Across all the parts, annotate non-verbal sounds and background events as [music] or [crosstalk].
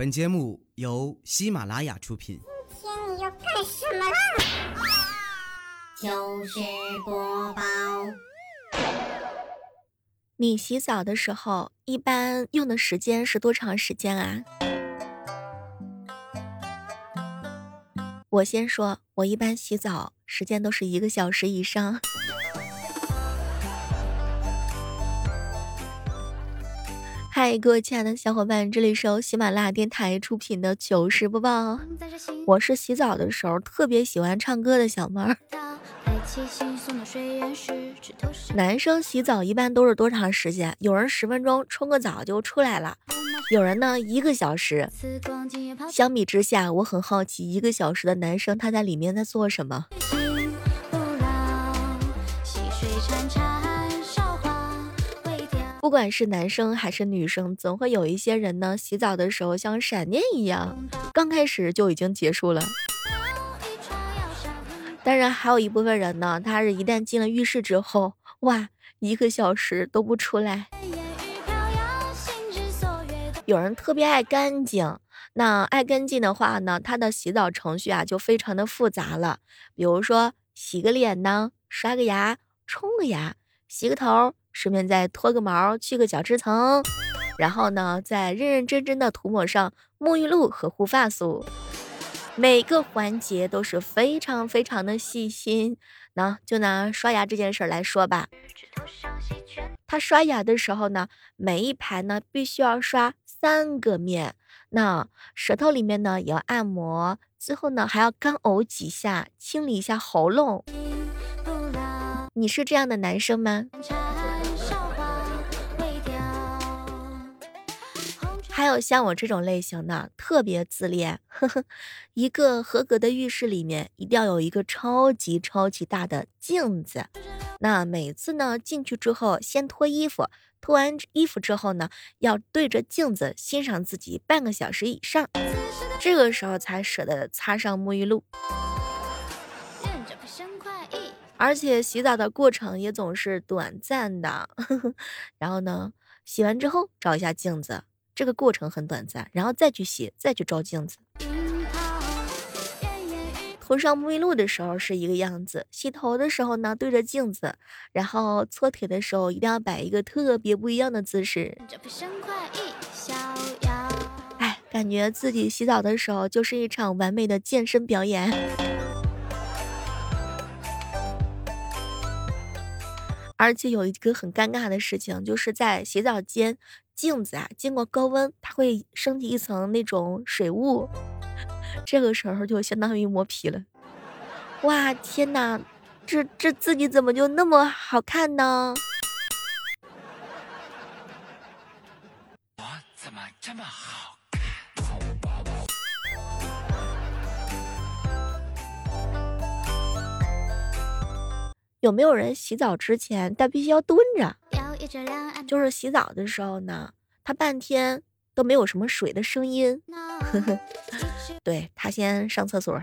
本节目由喜马拉雅出品。今天你要干什么啦？糗事播报。你洗澡的时候一般用的时间是多长时间啊？我先说，我一般洗澡时间都是一个小时以上。嗨，各位亲爱的小伙伴，这里是由喜马拉雅电台出品的糗事播报。我是洗澡的时候特别喜欢唱歌的小猫儿。男生洗澡一般都是多长时间？有人十分钟冲个澡就出来了，有人呢一个小时。相比之下，我很好奇，一个小时的男生他在里面在做什么？不管是男生还是女生，总会有一些人呢，洗澡的时候像闪电一样，刚开始就已经结束了。当然，还有一部分人呢，他是一旦进了浴室之后，哇，一个小时都不出来。有人特别爱干净，那爱干净的话呢，他的洗澡程序啊就非常的复杂了。比如说，洗个脸呢，刷个牙，冲个牙，洗个头，顺便再脱个毛，去个角质层，然后呢，再认认真真的涂抹上沐浴露和护发素。每个环节都是非常非常的细心。那就拿刷牙这件事儿来说吧，他刷牙的时候呢，每一排呢必须要刷三个面，那舌头里面呢也要按摩，最后呢还要干呕几下，清理一下喉咙。你是这样的男生吗？还有像我这种类型的，特别自恋。呵呵，一个合格的浴室里面一定要有一个超级超级大的镜子。那每次呢进去之后，先脱衣服，脱完衣服之后呢，要对着镜子欣赏自己半个小时以上，这个时候才舍得擦上沐浴露。而且洗澡的过程也总是短暂的，呵 [laughs] 呵然后呢，洗完之后照一下镜子。这个过程很短暂，然后再去洗，再去照镜子。涂上沐浴露的时候是一个样子，洗头的时候呢对着镜子，然后搓腿的时候一定要摆一个特别不一样的姿势。哎，感觉自己洗澡的时候就是一场完美的健身表演。而且有一个很尴尬的事情，就是在洗澡间。镜子啊，经过高温，它会升起一层那种水雾，[laughs] 这个时候就相当于磨皮了。哇，天哪，这这自己怎么就那么好看呢？我怎么这么好有没有人洗澡之前，但必须要蹲着？就是洗澡的时候呢，他半天都没有什么水的声音。[laughs] 对他先上厕所，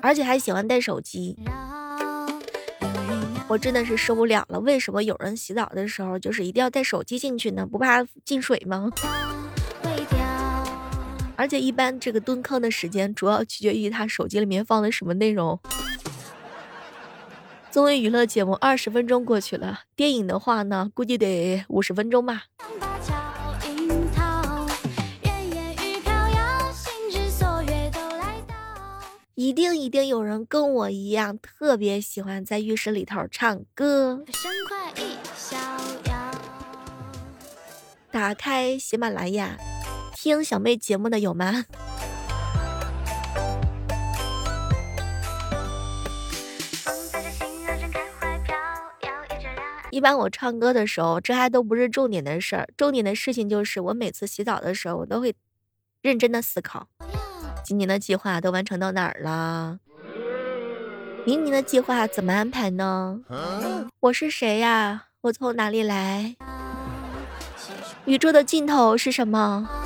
而且还喜欢带手机。我真的是受不了了，为什么有人洗澡的时候就是一定要带手机进去呢？不怕进水吗？[laughs] 而且一般这个蹲坑的时间主要取决于他手机里面放的什么内容。综艺娱乐节目二十分钟过去了，电影的话呢，估计得五十分钟吧。一定一定有人跟我一样，特别喜欢在浴室里头唱歌。打开喜马拉雅，听小妹节目的有吗？[laughs] 一般我唱歌的时候，这还都不是重点的事儿。重点的事情就是，我每次洗澡的时候，我都会认真的思考，今年的计划都完成到哪儿了？明年的计划怎么安排呢？我是谁呀？我从哪里来？宇宙的尽头是什么？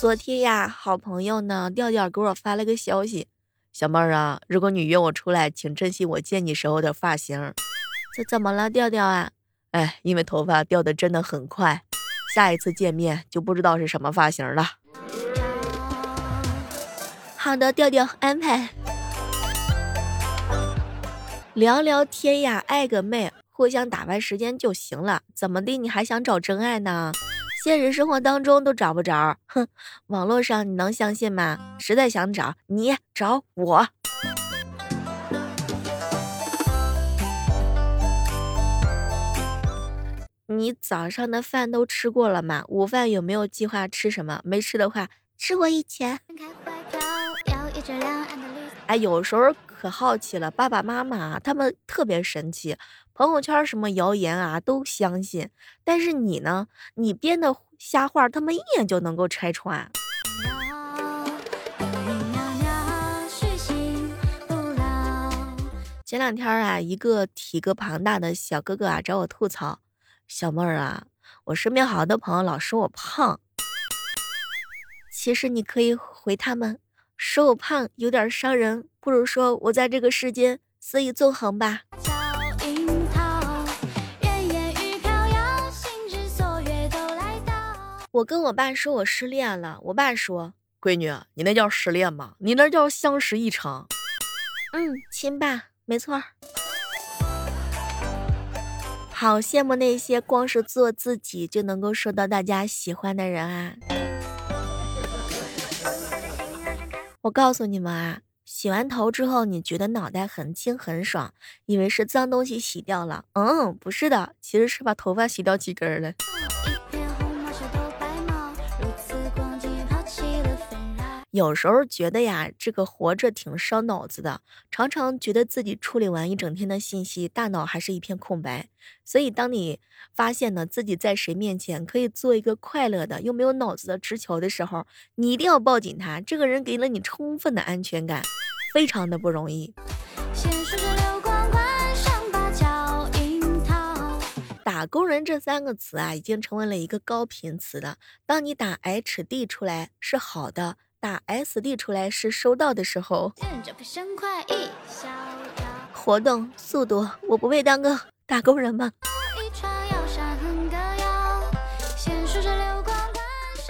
昨天呀，好朋友呢调调给我发了个消息，小妹儿啊，如果你约我出来，请珍惜我见你时候的发型。这怎么了，调调啊？哎，因为头发掉的真的很快，下一次见面就不知道是什么发型了。好的，调调安排。聊聊天呀，爱个妹，互相打发时间就行了。怎么的，你还想找真爱呢？现实生活当中都找不着，哼，网络上你能相信吗？实在想找你找我。你早上的饭都吃过了吗？午饭有没有计划吃什么？没吃的话，吃我一拳。哎，有时候可好奇了，爸爸妈妈他们特别神奇。朋友圈什么谣言啊都相信，但是你呢？你编的瞎话，他们一眼就能够拆穿。前两天啊，一个体格庞大的小哥哥啊找我吐槽：“小妹儿啊，我身边好多朋友老说我胖。其实你可以回他们，说我胖有点伤人，不如说我在这个世间肆意纵横吧。”我跟我爸说，我失恋了。我爸说：“闺女，你那叫失恋吗？你那叫相识一场。”嗯，亲爸，没错。好羡慕那些光是做自己就能够受到大家喜欢的人啊！我告诉你们啊，洗完头之后，你觉得脑袋很轻很爽，以为是脏东西洗掉了。嗯，不是的，其实是把头发洗掉几根了。有时候觉得呀，这个活着挺烧脑子的，常常觉得自己处理完一整天的信息，大脑还是一片空白。所以，当你发现呢自己在谁面前可以做一个快乐的又没有脑子的直球的时候，你一定要抱紧他。这个人给了你充分的安全感，非常的不容易。打工人这三个词啊，已经成为了一个高频词了。当你打 H D 出来是好的。打 SD 出来是收到的时候，活动速度，我不配当个打工人吗？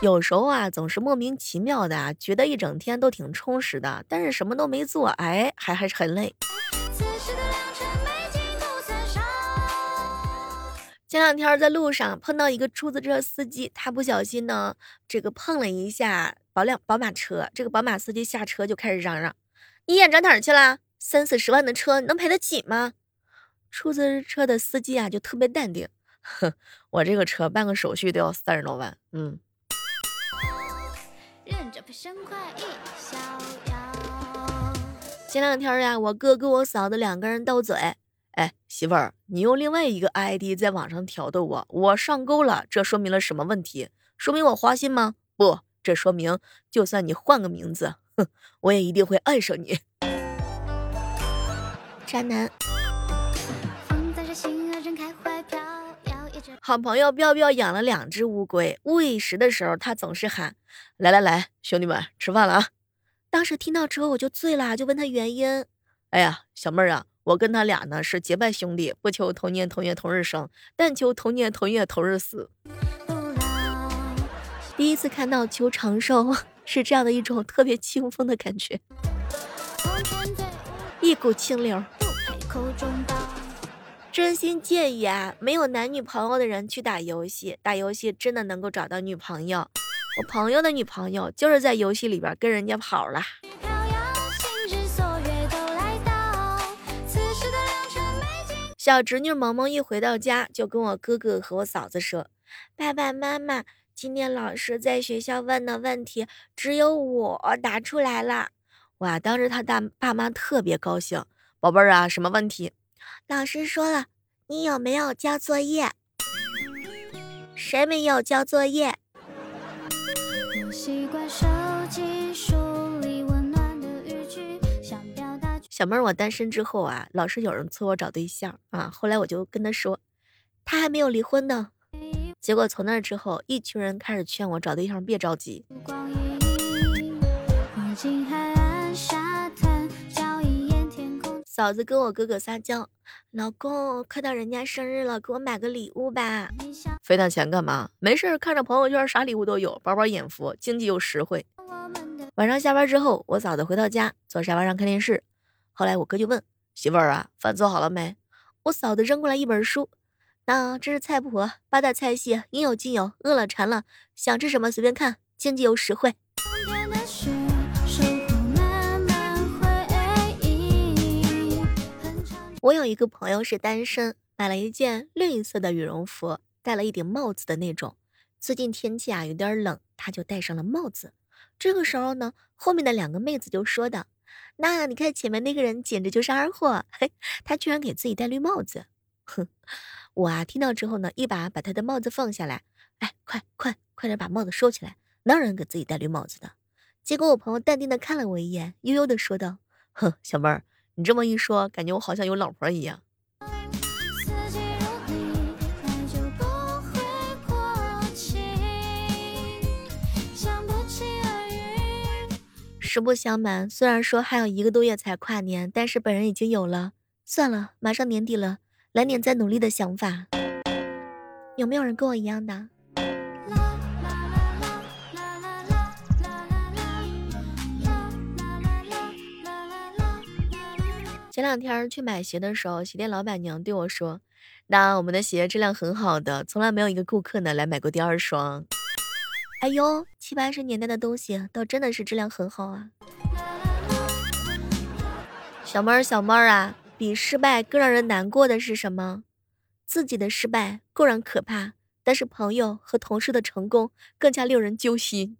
有时候啊，总是莫名其妙的啊，觉得一整天都挺充实的，但是什么都没做，哎，还还是很累。前两天在路上碰到一个出租车司机，他不小心呢，这个碰了一下。宝辆宝马车，这个宝马司机下车就开始嚷嚷：“你眼长哪儿去了？三四十万的车，你能赔得起吗？”出租车的司机啊，就特别淡定：“ [laughs] 哼，我这个车办个手续都要三十多万。”嗯。前两天呀，我哥跟我嫂子两个人斗嘴：“哎，媳妇儿，你用另外一个 ID 在网上挑逗我，我上钩了，这说明了什么问题？说明我花心吗？不。”这说明，就算你换个名字，哼，我也一定会爱上你。渣男。好朋友彪彪养了两只乌龟，喂食的时候，他总是喊：“来来来，兄弟们，吃饭了啊！”当时听到之后，我就醉了，就问他原因。哎呀，小妹儿啊，我跟他俩呢是结拜兄弟，不求同年同月同日生，但求同年同月同日死。第一次看到求长寿是这样的一种特别清风的感觉，一股清流。真心建议啊，没有男女朋友的人去打游戏，打游戏真的能够找到女朋友。我朋友的女朋友就是在游戏里边跟人家跑了。小侄女萌萌一回到家就跟我哥哥和我嫂子说：“爸爸妈妈。”今天老师在学校问的问题，只有我答出来了。哇，当时他大爸妈特别高兴。宝贝儿啊，什么问题？老师说了，你有没有交作业？谁没有交作业？小妹儿，我单身之后啊，老是有人催我找对象啊，后来我就跟他说，他还没有离婚呢。结果从那之后，一群人开始劝我找对象，别着急。嫂子跟我哥哥撒娇，老公，快到人家生日了，给我买个礼物吧。费那钱干嘛？没事看着朋友圈，啥礼物都有，饱饱眼福，经济又实惠。晚上下班之后，我嫂子回到家，坐沙发上看电视。后来我哥就问媳妇儿啊，饭做好了没？我嫂子扔过来一本书，那这是菜谱，八大菜系应有尽有。饿了馋了，想吃什么随便看，经济又实惠。我有一个朋友是单身，买了一件绿色的羽绒服，戴了一顶帽子的那种。最近天气啊有点冷，他就戴上了帽子。这个时候呢，后面的两个妹子就说道：“那你看前面那个人简直就是二货，嘿，他居然给自己戴绿帽子。”哼，我啊听到之后呢，一把把他的帽子放下来，哎，快快快点把帽子收起来，哪有人给自己戴绿帽子的？结果我朋友淡定的看了我一眼，悠悠的说道：“哼，小妹儿。”你这么一说，感觉我好像有老婆一样。实不相瞒，虽然说还有一个多月才跨年，但是本人已经有了。算了，马上年底了，来年再努力的想法。有没有人跟我一样的？前两天去买鞋的时候，鞋店老板娘对我说：“那我们的鞋质量很好的，从来没有一个顾客呢来买过第二双。”哎呦，七八十年代的东西倒真的是质量很好啊！小妹儿，小妹儿啊，比失败更让人难过的是什么？自己的失败固然可怕，但是朋友和同事的成功更加令人揪心。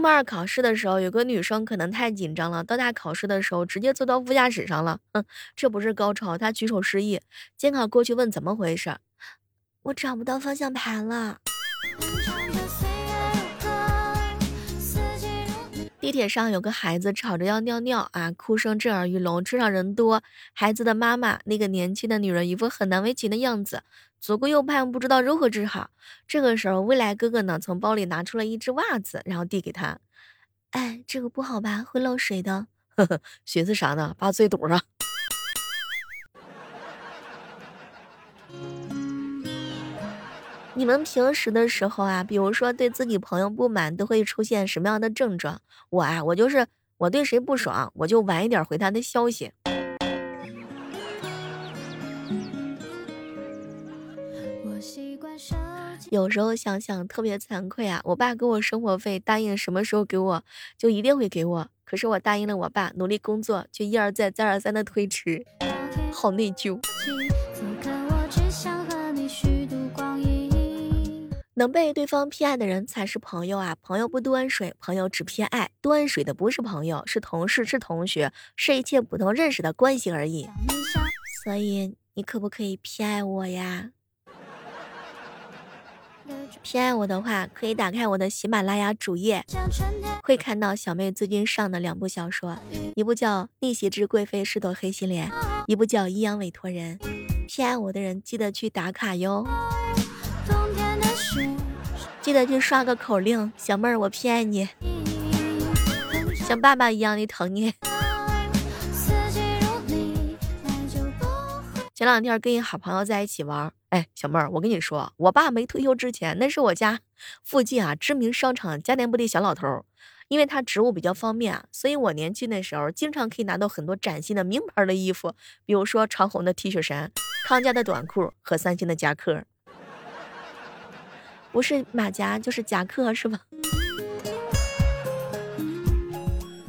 科目二考试的时候，有个女生可能太紧张了，到大考试的时候直接坐到副驾驶上了。哼，这不是高潮，她举手示意。监考过去问怎么回事，我找不到方向盘了。地铁上有个孩子吵着要尿尿啊，哭声震耳欲聋，车上人多，孩子的妈妈那个年轻的女人一副很难为情的样子。左顾右盼，不知道如何治好。这个时候，未来哥哥呢，从包里拿出了一只袜子，然后递给他。哎，这个不好吧？会漏水的。呵呵，寻思啥呢？把嘴堵上。你们平时的时候啊，比如说对自己朋友不满，都会出现什么样的症状？我啊，我就是我对谁不爽，我就晚一点回他的消息。有时候想想特别惭愧啊！我爸给我生活费，答应什么时候给我就一定会给我。可是我答应了我爸，努力工作，却一而再再而三的推迟，好内疚。能被对方偏爱的人才是朋友啊！朋友不端水，朋友只偏爱。端水的不是朋友，是同事，是同学，是一切普通认识的关系而已。所以你可不可以偏爱我呀？偏爱我的话，可以打开我的喜马拉雅主页，会看到小妹最近上的两部小说，一部叫《逆袭之贵妃是朵黑心莲》，一部叫《阴阳委托人》。偏爱我的人记得去打卡哟，记得去刷个口令，小妹儿我偏爱你，像爸爸一样的疼你。前两天跟一好朋友在一起玩。哎，小妹儿，我跟你说，我爸没退休之前，那是我家附近啊知名商场家电部的小老头。因为他职务比较方便，所以我年轻的时候经常可以拿到很多崭新的名牌的衣服，比如说长虹的 T 恤衫、康佳的短裤和三星的夹克。不是马甲就是夹克，是吧？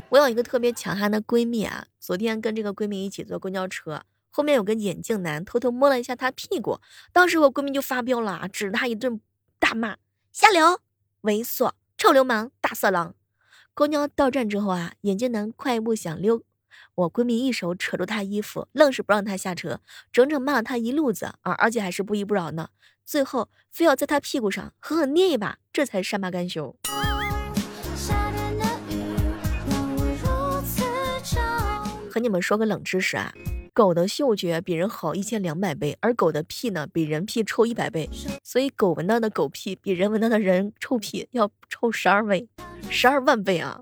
我有一个特别强悍的闺蜜啊，昨天跟这个闺蜜一起坐公交车。后面有个眼镜男偷偷摸了一下她屁股，当时我闺蜜就发飙了啊，指着他一顿大骂：“下流、猥琐、臭流氓、大色狼！”公交到站之后啊，眼镜男快步想溜，我闺蜜一手扯住他衣服，愣是不让他下车，整整骂了他一路子啊，而且还是不依不饶呢。最后非要在他屁股上狠狠捏一把，这才善罢甘休。和你们说个冷知识啊，狗的嗅觉比人好一千两百倍，而狗的屁呢比人屁臭一百倍，所以狗闻到的狗屁比人闻到的人臭屁要臭十二倍，十二万倍啊！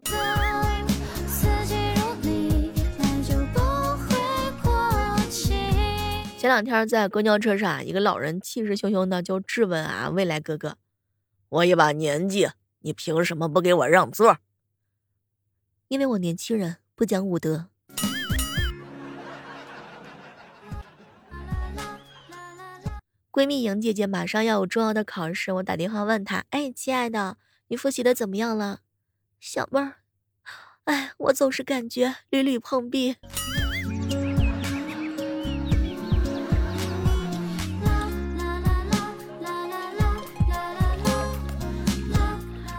前两天在公交车上，一个老人气势汹汹的就质问啊未来哥哥：“我一把年纪，你凭什么不给我让座？”因为我年轻人不讲武德。闺蜜莹姐姐马上要有重要的考试，我打电话问她：“哎，亲爱的，你复习的怎么样了？”小妹儿，哎，我总是感觉屡屡碰壁。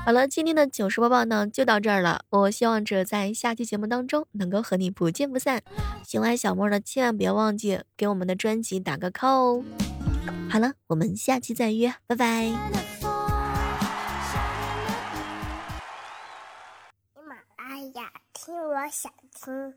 好了，今天的糗事播报呢就到这儿了。我希望着在下期节目当中能够和你不见不散。喜欢小莫的千万别忘记给我们的专辑打个 call 哦。好了，我们下期再约，拜拜。喜马拉雅，听我想听。